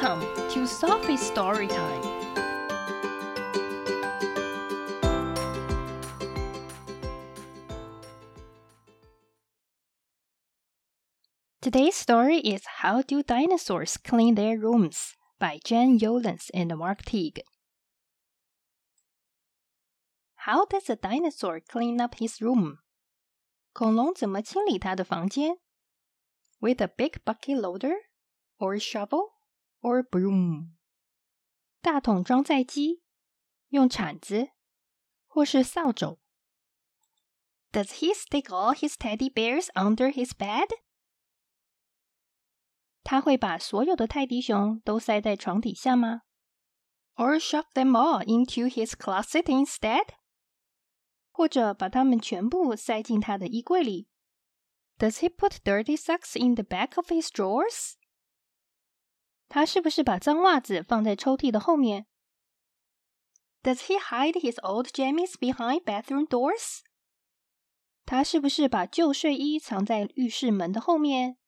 Welcome to Sophie's Story Time. Today's story is How Do Dinosaurs Clean Their Rooms by Jen Yolens and Mark Teague. How does a dinosaur clean up his room? 恐龙怎么清理它的房间？With a big bucket loader, or shovel, or broom？大桶装载机，用铲子，或是扫帚。Does he stick all his teddy bears under his bed？他会把所有的泰迪熊都塞在床底下吗？Or shove them all into his closet instead？或者把它们全部塞进他的衣柜里？Does he put dirty socks in the back of his drawers？ 他是不是把脏袜子放在抽屉的后面？Does he hide his old jammies behind bathroom doors？他是不是把旧睡衣藏在浴室门的后面？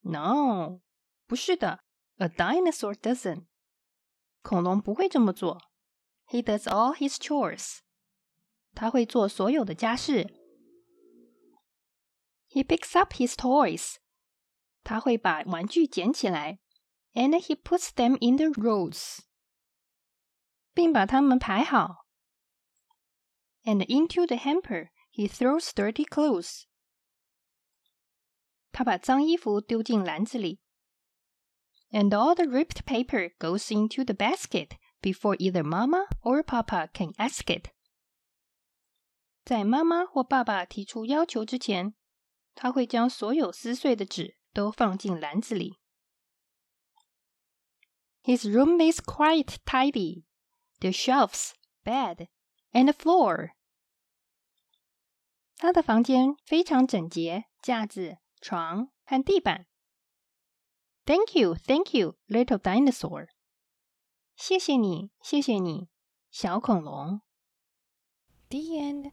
No，不是的。A dinosaur doesn't。恐龙不会这么做。He does all his chores。他会做所有的家事。He picks up his toys。 他会把玩具捡起来。And he puts them in the rows。并把它们排好。And into the hamper he throws dirty clothes。他把脏衣服丢进篮子里。And all the ripped paper goes into the basket before either Mama or Papa can ask it。在妈妈或爸爸提出要求之前，他会将所有撕碎的纸 都放进篮子里。His room is quite tidy. The shelves, bed, and the floor. 他的房间非常整洁，架子、床和地板。Thank you, thank you, little dinosaur. 谢谢你，谢谢你，小恐龙。The end.